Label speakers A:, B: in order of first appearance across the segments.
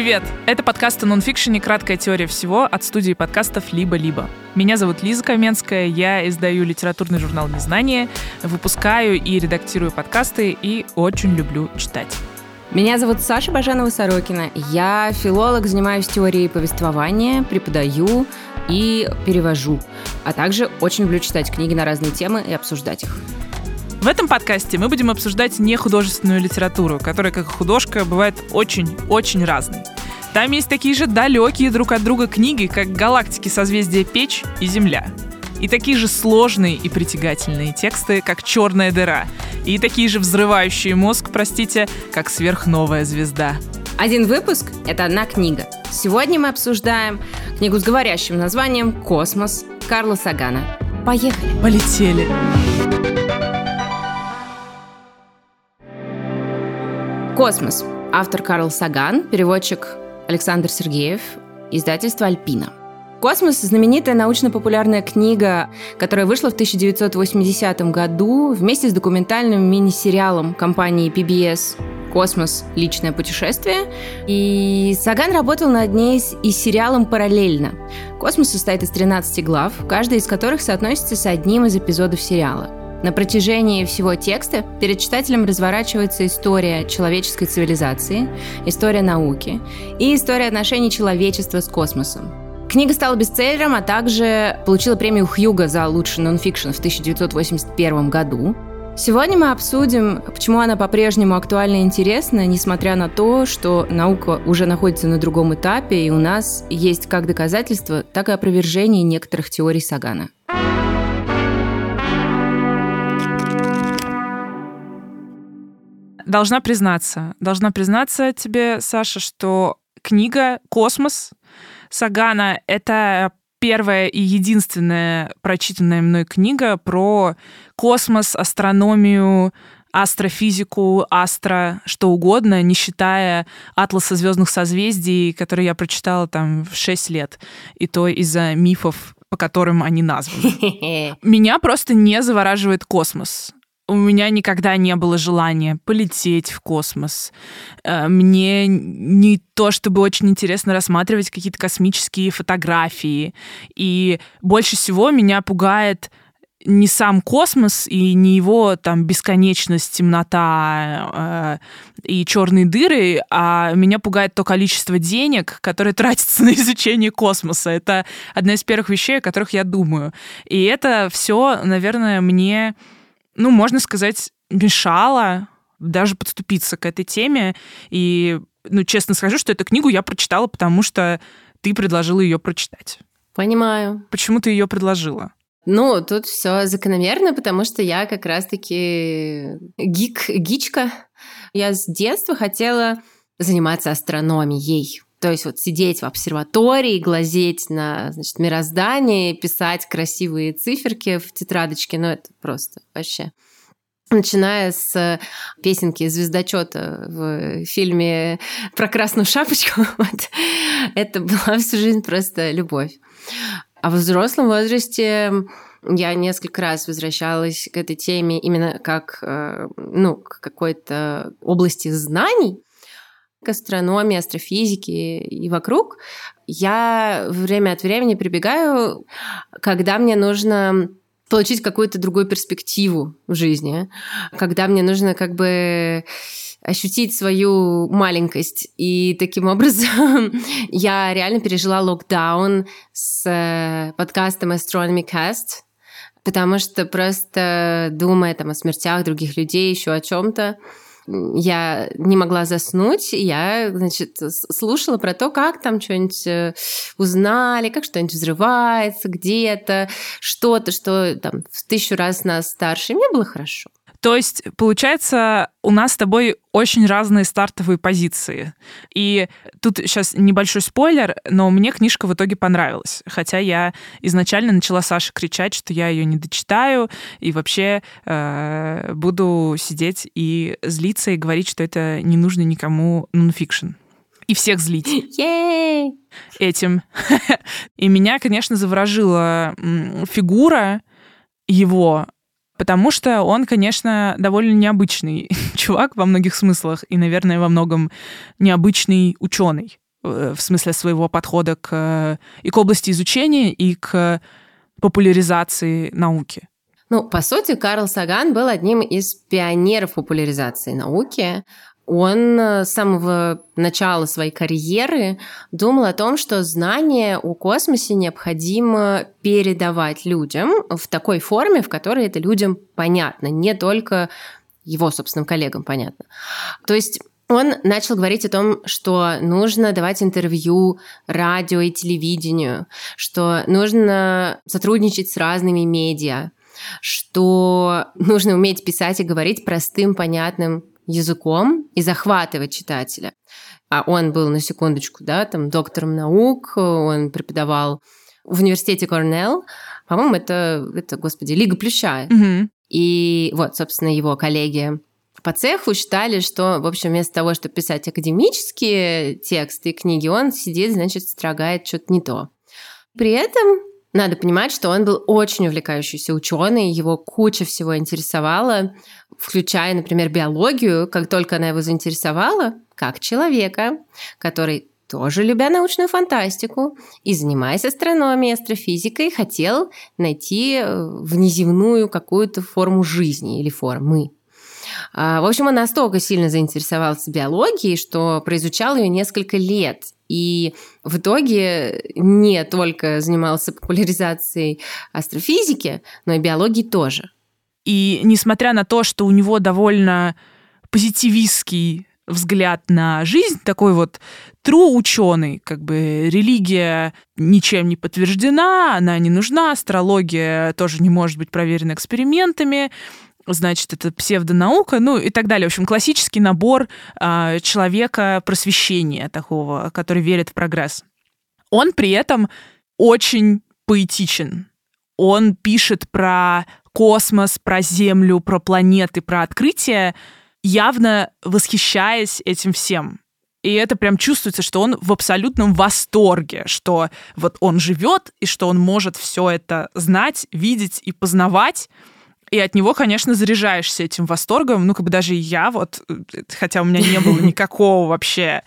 A: Привет! Это подкаст о нонфикшене «Краткая теория всего» от студии подкастов «Либо-либо». Меня зовут Лиза Каменская, я издаю литературный журнал «Незнание», выпускаю и редактирую подкасты и очень люблю читать.
B: Меня зовут Саша Бажанова-Сорокина. Я филолог, занимаюсь теорией повествования, преподаю и перевожу. А также очень люблю читать книги на разные темы и обсуждать их.
A: В этом подкасте мы будем обсуждать не художественную литературу, которая, как и художка, бывает очень-очень разной. Там есть такие же далекие друг от друга книги, как «Галактики созвездия Печь» и «Земля». И такие же сложные и притягательные тексты, как «Черная дыра». И такие же взрывающие мозг, простите, как «Сверхновая звезда».
B: Один выпуск – это одна книга. Сегодня мы обсуждаем книгу с говорящим названием «Космос» Карла Сагана. Поехали!
A: Полетели!
B: «Космос». Автор Карл Саган, переводчик Александр Сергеев, издательство «Альпина». «Космос» — знаменитая научно-популярная книга, которая вышла в 1980 году вместе с документальным мини-сериалом компании PBS «Космос. Личное путешествие». И Саган работал над ней и сериалом параллельно. «Космос» состоит из 13 глав, каждая из которых соотносится с одним из эпизодов сериала – на протяжении всего текста перед читателем разворачивается история человеческой цивилизации, история науки и история отношений человечества с космосом. Книга стала бестселлером, а также получила премию Хьюга за лучший нонфикшн в 1981 году. Сегодня мы обсудим, почему она по-прежнему актуальна и интересна, несмотря на то, что наука уже находится на другом этапе, и у нас есть как доказательства, так и опровержение некоторых теорий Сагана.
A: Должна признаться, должна признаться тебе, Саша, что книга «Космос» Сагана — это первая и единственная прочитанная мной книга про космос, астрономию, астрофизику, астро, что угодно, не считая атласа звездных созвездий, который я прочитала там в 6 лет, и то из-за мифов, по которым они названы. Меня просто не завораживает космос у меня никогда не было желания полететь в космос. Э, мне не то, чтобы очень интересно рассматривать какие-то космические фотографии. И больше всего меня пугает не сам космос и не его там бесконечность, темнота э, и черные дыры, а меня пугает то количество денег, которое тратится на изучение космоса. Это одна из первых вещей, о которых я думаю. И это все, наверное, мне ну, можно сказать, мешала даже подступиться к этой теме. И, ну, честно скажу, что эту книгу я прочитала, потому что ты предложила ее прочитать.
B: Понимаю.
A: Почему ты ее предложила?
B: Ну, тут все закономерно, потому что я как раз-таки гик, гичка. Я с детства хотела заниматься астрономией. То есть вот сидеть в обсерватории, глазеть на значит, мироздание, писать красивые циферки в тетрадочке, ну это просто вообще. Начиная с песенки звездочета в фильме про красную шапочку, вот, это была всю жизнь просто любовь. А в взрослом возрасте я несколько раз возвращалась к этой теме именно как э, ну, к какой-то области знаний, к астрономии, астрофизике и вокруг, я время от времени прибегаю, когда мне нужно получить какую-то другую перспективу в жизни, когда мне нужно как бы ощутить свою маленькость. И таким образом я реально пережила локдаун с э, подкастом Astronomy Cast, потому что просто думая там о смертях других людей, еще о чем-то, я не могла заснуть, я, значит, слушала про то, как там что-нибудь э, узнали, как что-нибудь взрывается где-то, что-то, что там в тысячу раз нас старше. И мне было хорошо.
A: То есть, получается, у нас с тобой очень разные стартовые позиции. И тут сейчас небольшой спойлер, но мне книжка в итоге понравилась. Хотя я изначально начала Саше кричать, что я ее не дочитаю, и вообще э, буду сидеть и злиться и говорить, что это не нужно никому нонфикшн и всех злить
B: Yay!
A: этим. и меня, конечно, заворожила фигура его, потому что он, конечно, довольно необычный чувак во многих смыслах и, наверное, во многом необычный ученый. э, в смысле своего подхода к, и к области изучения, и к популяризации науки?
B: Ну, по сути, Карл Саган был одним из пионеров популяризации науки. Он э, с самого начала своей карьеры думал о том, что знания о космосе необходимо передавать людям в такой форме, в которой это людям понятно, не только его собственным коллегам понятно. То есть он начал говорить о том, что нужно давать интервью радио и телевидению, что нужно сотрудничать с разными медиа, что нужно уметь писать и говорить простым, понятным языком и захватывать читателя. А он был, на секундочку, да, там доктором наук, он преподавал в университете Корнелл. По-моему, это, это, господи, Лига Плюща.
A: Угу.
B: И вот, собственно, его коллеги по цеху считали, что, в общем, вместо того, чтобы писать академические тексты и книги, он сидит, значит, строгает что-то не то. При этом надо понимать, что он был очень увлекающийся ученый, его куча всего интересовала, включая, например, биологию, как только она его заинтересовала, как человека, который тоже любя научную фантастику и занимаясь астрономией, астрофизикой, хотел найти э, внеземную какую-то форму жизни или формы. А, в общем, он настолько сильно заинтересовался биологией, что произучал ее несколько лет. И в итоге не только занимался популяризацией астрофизики, но и биологии тоже.
A: И несмотря на то, что у него довольно позитивистский взгляд на жизнь, такой вот true ученый, как бы религия ничем не подтверждена, она не нужна, астрология тоже не может быть проверена экспериментами, значит, это псевдонаука, ну и так далее. В общем, классический набор э, человека просвещения такого, который верит в прогресс. Он при этом очень поэтичен. Он пишет про космос, про Землю, про планеты, про открытия, явно восхищаясь этим всем. И это прям чувствуется, что он в абсолютном восторге, что вот он живет и что он может все это знать, видеть и познавать. И от него, конечно, заряжаешься этим восторгом. Ну, как бы даже я вот, э, хотя у меня не было никакого вообще,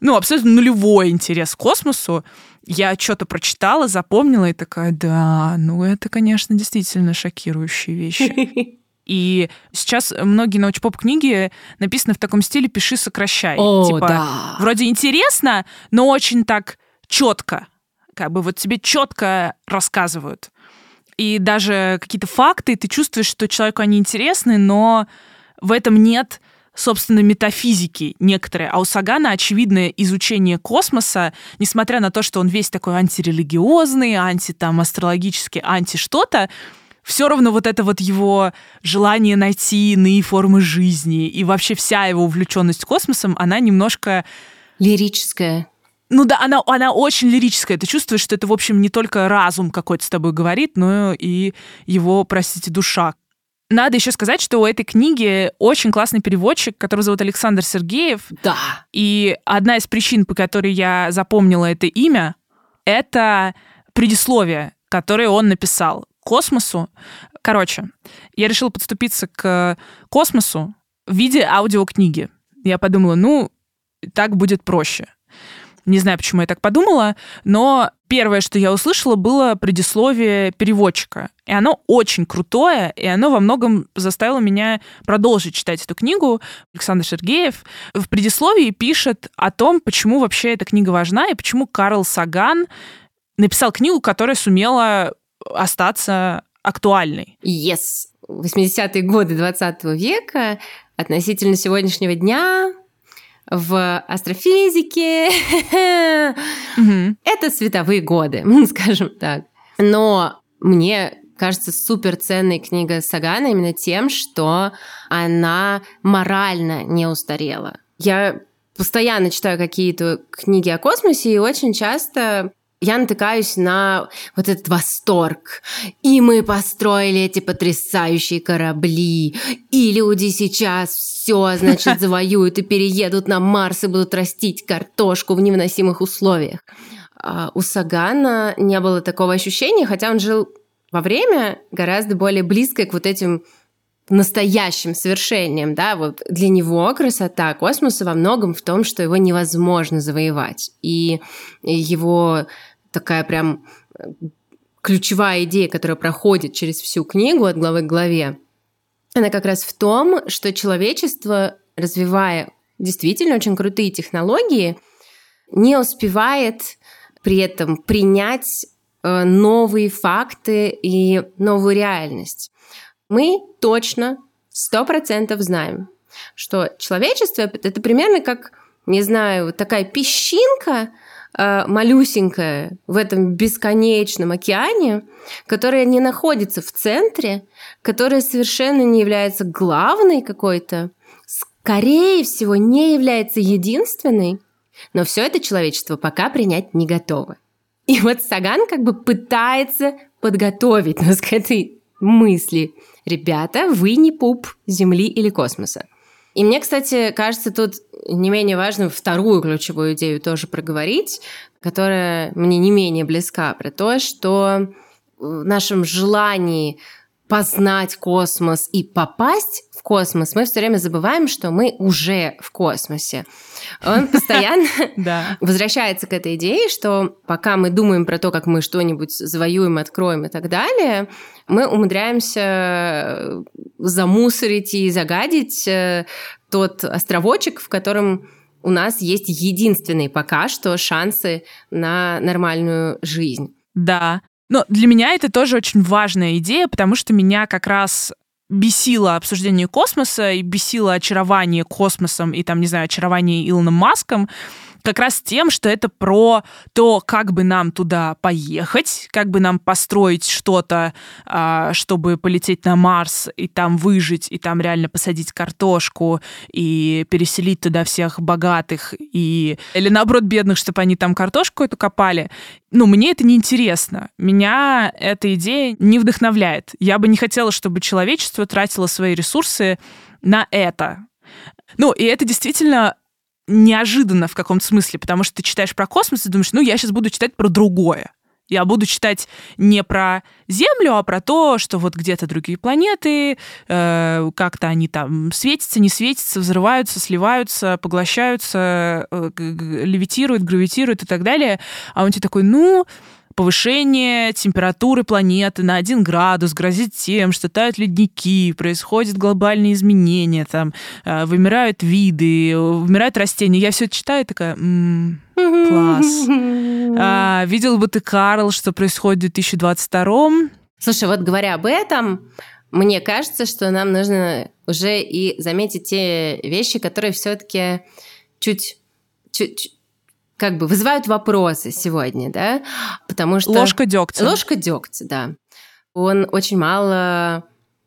A: ну, абсолютно нулевой интерес к космосу, я что-то прочитала, запомнила и такая, да, ну это, конечно, действительно шокирующие вещи. И сейчас многие научпоп книги написаны в таком стиле «пиши, сокращай».
B: О,
A: типа,
B: да.
A: вроде интересно, но очень так четко. Как бы вот тебе четко рассказывают. И даже какие-то факты, ты чувствуешь, что человеку они интересны, но в этом нет собственно, метафизики некоторые. А у Сагана очевидное изучение космоса, несмотря на то, что он весь такой антирелигиозный, анти там астрологический, анти что-то, все равно вот это вот его желание найти иные формы жизни и вообще вся его увлеченность космосом, она немножко...
B: Лирическая.
A: Ну да, она, она очень лирическая. Ты чувствуешь, что это, в общем, не только разум какой-то с тобой говорит, но и его, простите, душа. Надо еще сказать, что у этой книги очень классный переводчик, который зовут Александр Сергеев.
B: Да.
A: И одна из причин, по которой я запомнила это имя, это предисловие, которое он написал космосу. Короче, я решила подступиться к космосу в виде аудиокниги. Я подумала, ну, так будет проще. Не знаю, почему я так подумала, но первое, что я услышала, было предисловие переводчика. И оно очень крутое, и оно во многом заставило меня продолжить читать эту книгу. Александр Сергеев в предисловии пишет о том, почему вообще эта книга важна, и почему Карл Саган написал книгу, которая сумела остаться актуальной.
B: Yes. 80-е годы 20 века относительно сегодняшнего дня в астрофизике это световые годы, скажем так. Но мне кажется супер ценной книга Сагана именно тем, что она морально не устарела. Я постоянно читаю какие-то книги о космосе и очень часто я натыкаюсь на вот этот восторг. И мы построили эти потрясающие корабли. И люди сейчас все, значит, завоюют и переедут на Марс и будут растить картошку в невыносимых условиях. А у Сагана не было такого ощущения, хотя он жил во время гораздо более близкое к вот этим настоящим свершением, да, вот для него красота космоса во многом в том, что его невозможно завоевать. И его такая прям э, ключевая идея, которая проходит через всю книгу от главы к главе, она как раз в том, что человечество, развивая действительно очень крутые технологии, не успевает при этом принять э, новые факты и новую реальность. Мы точно, сто процентов знаем, что человечество — это примерно как, не знаю, такая песчинка, малюсенькая в этом бесконечном океане, которая не находится в центре, которая совершенно не является главной какой-то, скорее всего, не является единственной, но все это человечество пока принять не готово. И вот Саган как бы пытается подготовить нас к этой мысли. Ребята, вы не пуп Земли или космоса. И мне, кстати, кажется, тут не менее важно вторую ключевую идею тоже проговорить, которая мне не менее близка, про то, что в нашем желании познать космос и попасть в космос, мы все время забываем, что мы уже в космосе. Он постоянно возвращается к этой идее, что пока мы думаем про то, как мы что-нибудь завоюем, откроем и так далее, мы умудряемся замусорить и загадить э, тот островочек, в котором у нас есть единственные пока что шансы на нормальную жизнь.
A: Да, но для меня это тоже очень важная идея, потому что меня как раз бесило обсуждение космоса и бесило очарование космосом и там, не знаю, очарование Илоном Маском, как раз тем, что это про то, как бы нам туда поехать, как бы нам построить что-то, а, чтобы полететь на Марс и там выжить, и там реально посадить картошку и переселить туда всех богатых и или наоборот бедных, чтобы они там картошку эту копали. Ну, мне это не интересно. Меня эта идея не вдохновляет. Я бы не хотела, чтобы человечество тратило свои ресурсы на это. Ну, и это действительно неожиданно в каком-то смысле, потому что ты читаешь про космос и думаешь, ну, я сейчас буду читать про другое. Я буду читать не про Землю, а про то, что вот где-то другие планеты, э, как-то они там светятся, не светятся, взрываются, сливаются, поглощаются, э, левитируют, гравитируют и так далее. А он тебе такой, ну, повышение температуры планеты на 1 градус грозит тем, что тают ледники, происходят глобальные изменения, там, э, вымирают виды, вымирают растения. Я все это читаю такая, м-м, класс. А, видел бы ты, Карл, что происходит в 2022
B: Слушай, вот говоря об этом, мне кажется, что нам нужно уже и заметить те вещи, которые все-таки чуть, чуть, как бы вызывают вопросы сегодня, да, потому что...
A: Ложка дегтя.
B: Ложка дегтя, да. Он очень мало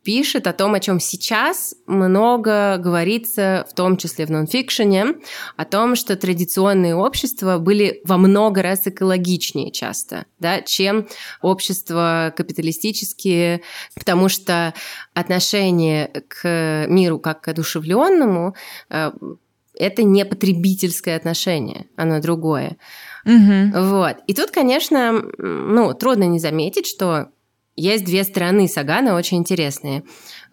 B: пишет о том, о чем сейчас много говорится, в том числе в нонфикшене, о том, что традиционные общества были во много раз экологичнее часто, да, чем общества капиталистические, потому что отношение к миру как к одушевленному э, это не потребительское отношение, оно другое. Угу. Вот. И тут, конечно, ну, трудно не заметить, что есть две стороны Сагана очень интересные.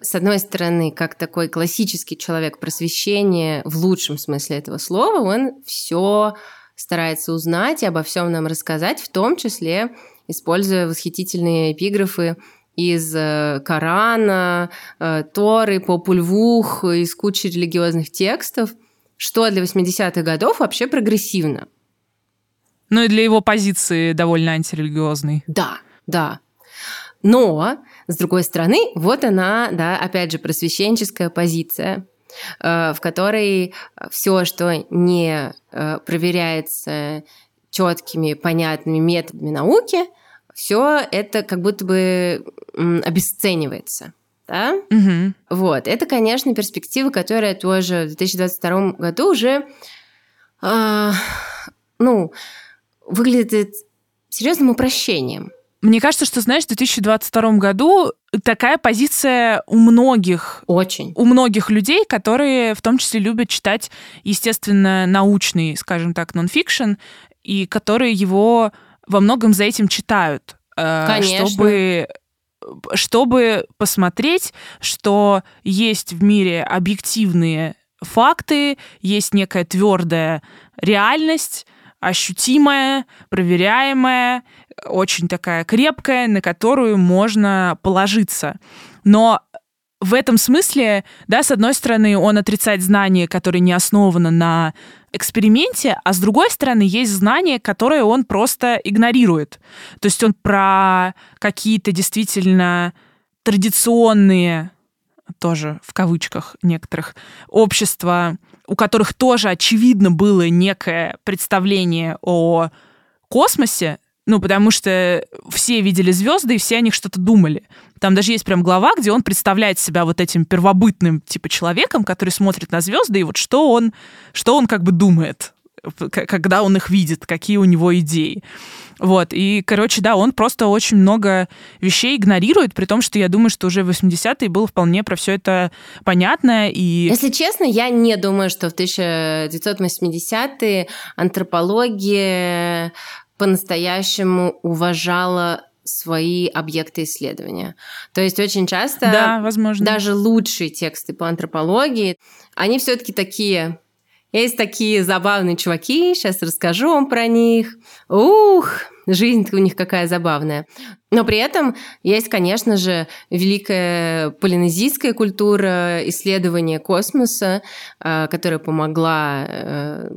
B: С одной стороны, как такой классический человек просвещения в лучшем смысле этого слова, он все старается узнать и обо всем нам рассказать, в том числе используя восхитительные эпиграфы из э, Корана, э, Торы, Попульвух, из кучи религиозных текстов – что для 80-х годов вообще прогрессивно.
A: Ну и для его позиции довольно антирелигиозной.
B: Да, да. Но, с другой стороны, вот она, да, опять же, просвещенческая позиция, э, в которой все, что не э, проверяется четкими, понятными методами науки, все это как будто бы обесценивается да? Угу. Вот, это, конечно, перспектива, которая тоже в 2022 году уже, э, ну, выглядит серьезным упрощением.
A: Мне кажется, что, знаешь, в 2022 году такая позиция у многих.
B: Очень.
A: У многих людей, которые в том числе любят читать, естественно, научный, скажем так, нонфикшн, и которые его во многом за этим читают.
B: Э, Конечно.
A: Чтобы чтобы посмотреть, что есть в мире объективные факты, есть некая твердая реальность, ощутимая, проверяемая, очень такая крепкая, на которую можно положиться. Но в этом смысле, да, с одной стороны, он отрицает знания, которые не основаны на эксперименте, а с другой стороны, есть знания, которые он просто игнорирует. То есть он про какие-то действительно традиционные, тоже в кавычках некоторых, общества, у которых тоже очевидно было некое представление о космосе, ну, потому что все видели звезды, и все о них что-то думали. Там даже есть прям глава, где он представляет себя вот этим первобытным типа человеком, который смотрит на звезды, и вот что он, что он как бы думает, когда он их видит, какие у него идеи. Вот, и, короче, да, он просто очень много вещей игнорирует, при том, что я думаю, что уже в 80-е было вполне про все это понятно. И...
B: Если честно, я не думаю, что в 1980-е антропология по-настоящему уважала свои объекты исследования. То есть очень часто
A: да, возможно.
B: даже лучшие тексты по антропологии, они все-таки такие есть такие забавные чуваки, сейчас расскажу вам про них. Ух, жизнь у них какая забавная. Но при этом есть, конечно же, великая полинезийская культура исследования космоса, э, которая помогла, э,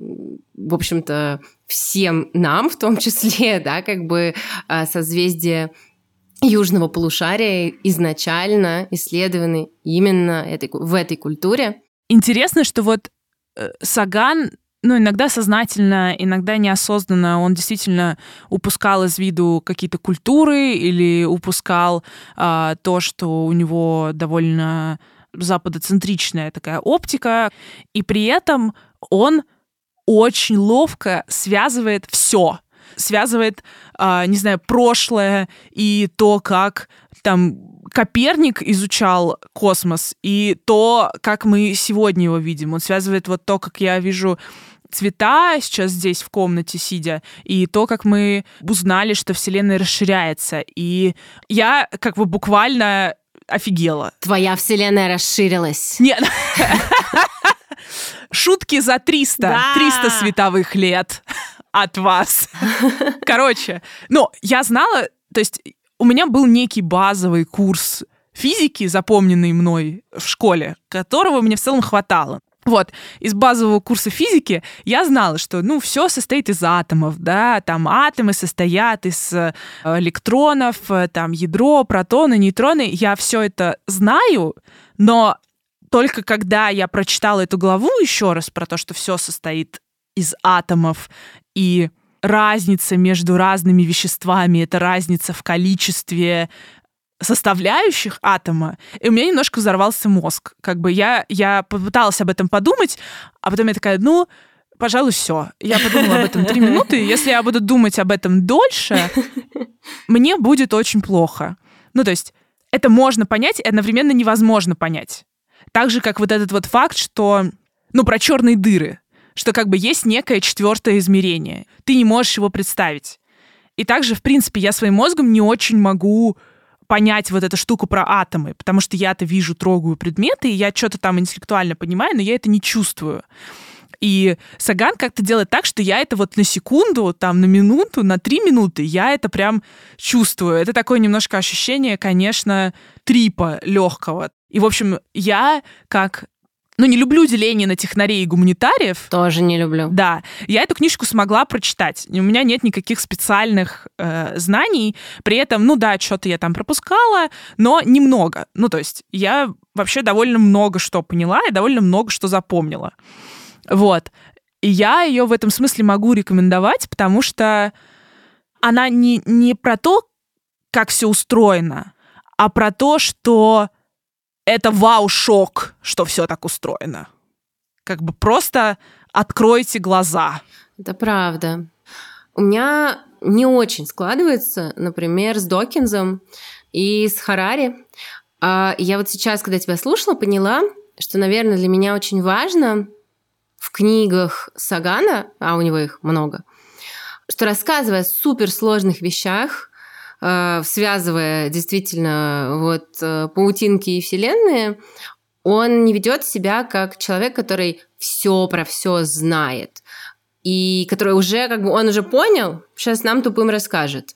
B: в общем-то, всем нам, в том числе, да, как бы э, созвездие южного полушария изначально исследованы именно этой, в этой культуре.
A: Интересно, что вот Саган ну, иногда сознательно, иногда неосознанно он действительно упускал из виду какие-то культуры или упускал а, то, что у него довольно западоцентричная такая оптика, и при этом он очень ловко связывает все. Связывает, а, не знаю, прошлое и то, как там Коперник изучал космос и то, как мы сегодня его видим. Он связывает вот то, как я вижу цвета сейчас здесь в комнате сидя, и то, как мы узнали, что Вселенная расширяется. И я как бы буквально офигела.
B: Твоя Вселенная расширилась.
A: Нет. Шутки за 300. Да. 300 световых лет от вас. Короче, ну, я знала, то есть у меня был некий базовый курс физики, запомненный мной в школе, которого мне в целом хватало. Вот, из базового курса физики я знала, что, ну, все состоит из атомов, да, там атомы состоят из э, электронов, э, там ядро, протоны, нейтроны. Я все это знаю, но только когда я прочитала эту главу еще раз про то, что все состоит из атомов и разница между разными веществами, это разница в количестве составляющих атома, и у меня немножко взорвался мозг. Как бы я, я попыталась об этом подумать, а потом я такая, ну, пожалуй, все. Я подумала об этом три минуты. Если я буду думать об этом дольше, мне будет очень плохо. Ну, то есть это можно понять и одновременно невозможно понять. Так же, как вот этот вот факт, что, ну, про черные дыры что как бы есть некое четвертое измерение. Ты не можешь его представить. И также, в принципе, я своим мозгом не очень могу понять вот эту штуку про атомы, потому что я-то вижу, трогаю предметы, и я что-то там интеллектуально понимаю, но я это не чувствую. И Саган как-то делает так, что я это вот на секунду, там на минуту, на три минуты, я это прям чувствую. Это такое немножко ощущение, конечно, трипа легкого. И, в общем, я как ну, не люблю деление на технарей и гуманитариев.
B: Тоже не люблю.
A: Да. Я эту книжку смогла прочитать. У меня нет никаких специальных э, знаний. При этом, ну да, что-то я там пропускала, но немного. Ну, то есть я вообще довольно много что поняла и довольно много что запомнила. Вот. И я ее в этом смысле могу рекомендовать, потому что она не, не про то, как все устроено, а про то, что это вау-шок, что все так устроено. Как бы просто откройте глаза.
B: Это правда. У меня не очень складывается, например, с Докинзом и с Харари. А я вот сейчас, когда тебя слушала, поняла, что, наверное, для меня очень важно в книгах Сагана, а у него их много, что рассказывая о суперсложных вещах, связывая действительно вот э, паутинки и вселенные, он не ведет себя как человек, который все про все знает и который уже как бы он уже понял, сейчас нам тупым расскажет.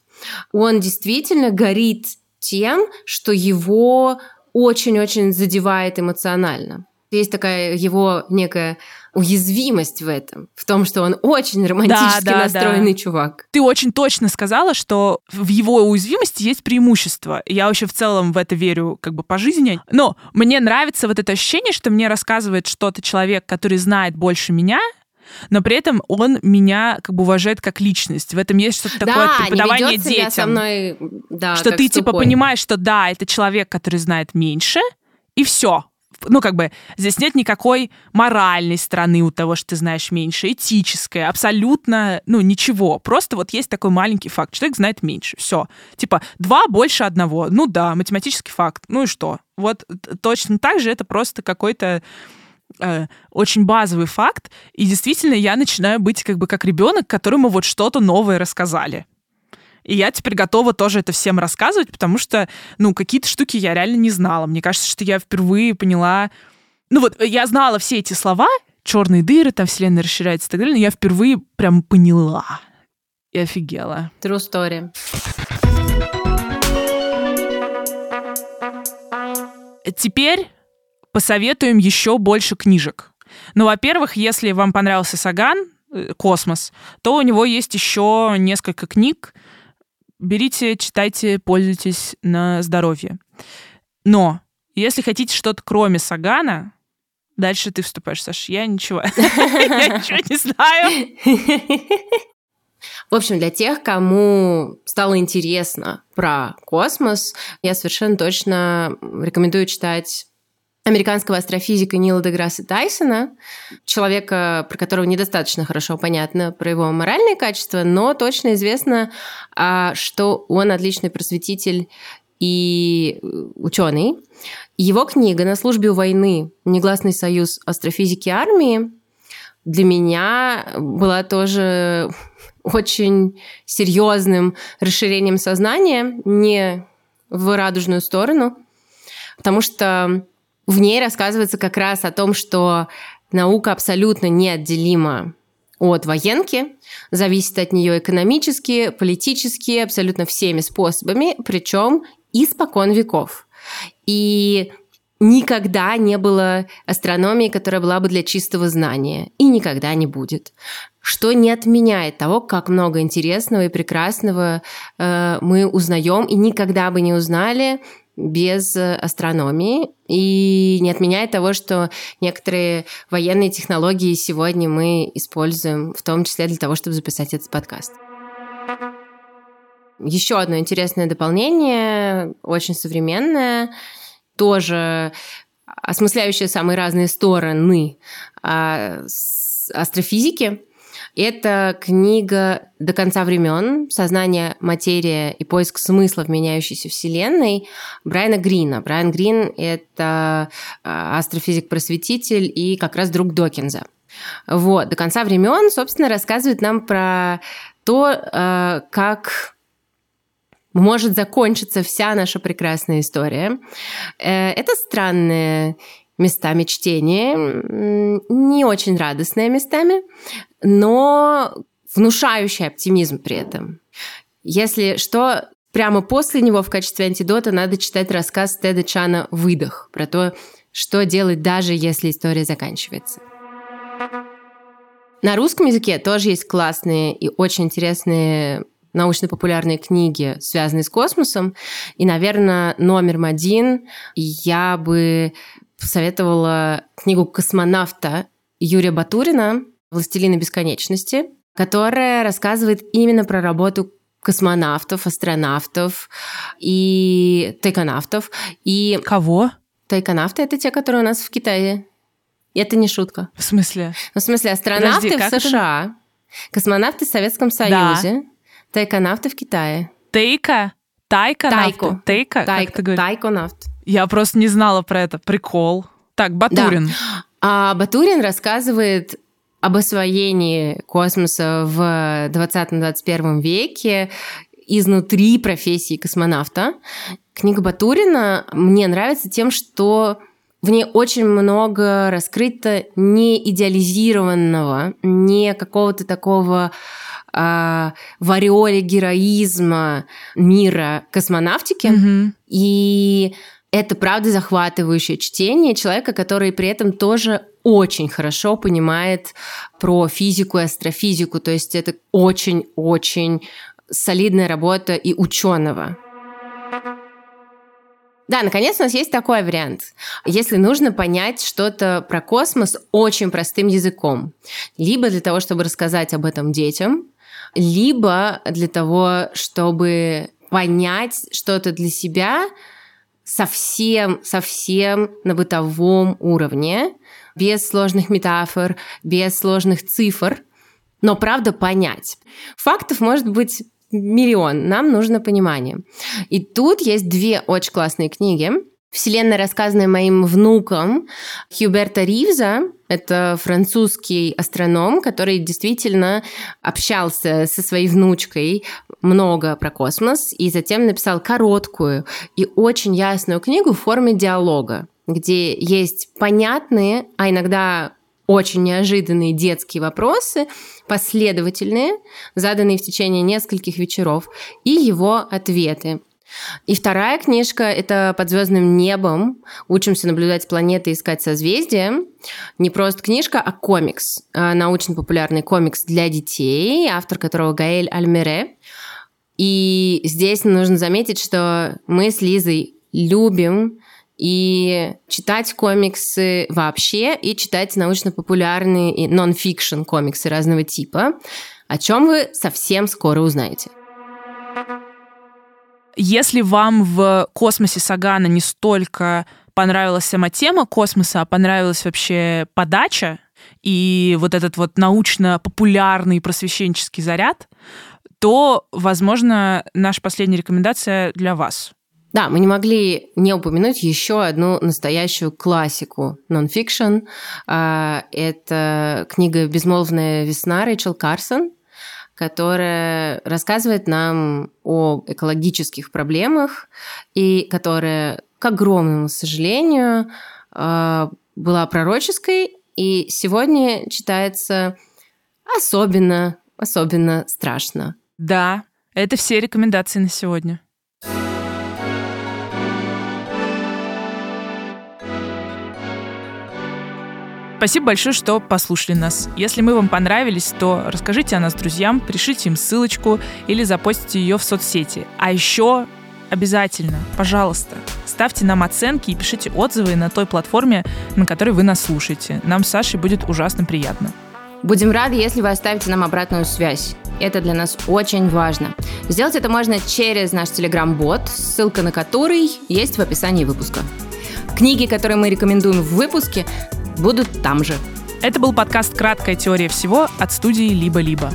B: Он действительно горит тем, что его очень-очень задевает эмоционально. Есть такая его некая уязвимость в этом, в том, что он очень романтически да, да, настроенный да. чувак.
A: Ты очень точно сказала, что в его уязвимости есть преимущество. Я вообще в целом в это верю как бы по жизни. Но мне нравится вот это ощущение, что мне рассказывает что-то человек, который знает больше меня, но при этом он меня как бы уважает как личность. В этом есть что-то да, такое преподавание детям.
B: Со мной, да,
A: что ты типа понимаешь, что да, это человек, который знает меньше, и все ну, как бы, здесь нет никакой моральной стороны у того, что ты знаешь меньше, этической, абсолютно, ну, ничего. Просто вот есть такой маленький факт. Человек знает меньше. Все. Типа, два больше одного. Ну да, математический факт. Ну и что? Вот точно так же это просто какой-то э, очень базовый факт. И действительно, я начинаю быть как бы как ребенок, которому вот что-то новое рассказали. И я теперь готова тоже это всем рассказывать, потому что, ну, какие-то штуки я реально не знала. Мне кажется, что я впервые поняла... Ну вот, я знала все эти слова, черные дыры, там вселенная расширяется и так далее, но я впервые прям поняла. И офигела.
B: True story.
A: Теперь посоветуем еще больше книжек. Ну, во-первых, если вам понравился Саган, э, космос, то у него есть еще несколько книг, берите, читайте, пользуйтесь на здоровье. Но если хотите что-то кроме Сагана, дальше ты вступаешь, Саш. Я ничего, я ничего не знаю.
B: В общем, для тех, кому стало интересно про космос, я совершенно точно рекомендую читать американского астрофизика Нила Деграсса Тайсона, человека, про которого недостаточно хорошо понятно про его моральные качества, но точно известно, а, что он отличный просветитель и ученый. Его книга «На службе у войны. Негласный союз астрофизики армии» для меня была тоже очень серьезным расширением сознания, не в радужную сторону, потому что в ней рассказывается как раз о том, что наука абсолютно неотделима от военки, зависит от нее экономически, политически, абсолютно всеми способами, причем испокон веков. И никогда не было астрономии, которая была бы для чистого знания, и никогда не будет. Что не отменяет того, как много интересного и прекрасного э, мы узнаем и никогда бы не узнали, без э, астрономии и не отменяет того, что некоторые военные технологии сегодня мы используем, в том числе для того, чтобы записать этот подкаст. Еще одно интересное дополнение, очень современное, тоже осмысляющее самые разные стороны а, астрофизики. Это книга «До конца времен. Сознание, материя и поиск смысла в меняющейся Вселенной» Брайана Грина. Брайан Грин – это а, астрофизик-просветитель и как раз друг Докинза. Вот, «До конца времен», собственно, рассказывает нам про то, а, как может закончиться вся наша прекрасная история. Э, это странное местами чтение, не очень радостное местами, но внушающий оптимизм при этом. Если что, прямо после него в качестве антидота надо читать рассказ Теда Чана «Выдох» про то, что делать даже если история заканчивается. На русском языке тоже есть классные и очень интересные научно-популярные книги, связанные с космосом. И, наверное, номер один я бы посоветовала книгу космонавта Юрия Батурина «Властелины бесконечности», которая рассказывает именно про работу космонавтов, астронавтов и тайконавтов. И
A: Кого?
B: Тайконавты — это те, которые у нас в Китае. Это не шутка.
A: В смысле?
B: Ну, в смысле, астронавты Подожди, в США, это? космонавты в Советском Союзе, да. тайконавты в Китае.
A: Тайка? Тайка?
B: Тайко.
A: Тайка?
B: Тайко. Тайконавт.
A: Я просто не знала про это. Прикол. Так, Батурин.
B: Да. А Батурин рассказывает об освоении космоса в 20-21 веке изнутри профессии космонавта. Книга Батурина мне нравится тем, что в ней очень много раскрыто не идеализированного, не какого-то такого э, в ореоле героизма мира космонавтики.
A: Мгм.
B: И это правда захватывающее чтение человека, который при этом тоже очень хорошо понимает про физику и астрофизику. То есть это очень-очень солидная работа и ученого. Да, наконец у нас есть такой вариант. Если нужно понять что-то про космос очень простым языком, либо для того, чтобы рассказать об этом детям, либо для того, чтобы понять что-то для себя совсем, совсем на бытовом уровне, без сложных метафор, без сложных цифр, но правда понять. Фактов может быть миллион, нам нужно понимание. И тут есть две очень классные книги. Вселенная, рассказанная моим внуком Хьюберта Ривза. Это французский астроном, который действительно общался со своей внучкой много про космос и затем написал короткую и очень ясную книгу в форме диалога, где есть понятные, а иногда очень неожиданные детские вопросы, последовательные, заданные в течение нескольких вечеров, и его ответы. И вторая книжка – это «Под звездным небом. Учимся наблюдать планеты и искать созвездия». Не просто книжка, а комикс. А, Научно-популярный комикс для детей, автор которого Гаэль Альмере. И здесь нужно заметить, что мы с Лизой любим и читать комиксы вообще, и читать научно-популярные и нон-фикшн комиксы разного типа, о чем вы совсем скоро узнаете.
A: Если вам в космосе Сагана не столько понравилась сама тема космоса, а понравилась вообще подача и вот этот вот научно-популярный просвещенческий заряд, то, возможно, наша последняя рекомендация для вас.
B: Да, мы не могли не упомянуть еще одну настоящую классику нон-фикшн. А, Это книга «Безмолвная весна» Рэйчел Карсон, которая рассказывает нам о экологических проблемах и которая, к огромному сожалению, а, была пророческой и сегодня читается особенно, особенно страшно.
A: Да, это все рекомендации на сегодня. Спасибо большое, что послушали нас. Если мы вам понравились, то расскажите о нас друзьям, пришите им ссылочку или запостите ее в соцсети. А еще обязательно, пожалуйста, ставьте нам оценки и пишите отзывы на той платформе, на которой вы нас слушаете. Нам с Сашей будет ужасно приятно.
B: Будем рады, если вы оставите нам обратную связь. Это для нас очень важно. Сделать это можно через наш телеграм-бот, ссылка на который есть в описании выпуска. Книги, которые мы рекомендуем в выпуске, будут там же.
A: Это был подкаст «Краткая теория всего» от студии «Либо-либо».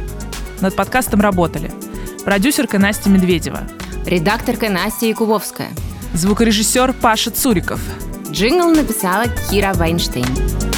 A: Над подкастом работали продюсерка Настя Медведева,
B: Редакторка Настя Якубовская.
A: звукорежиссер Паша Цуриков,
B: Джингл написала Кира Вайнштейн.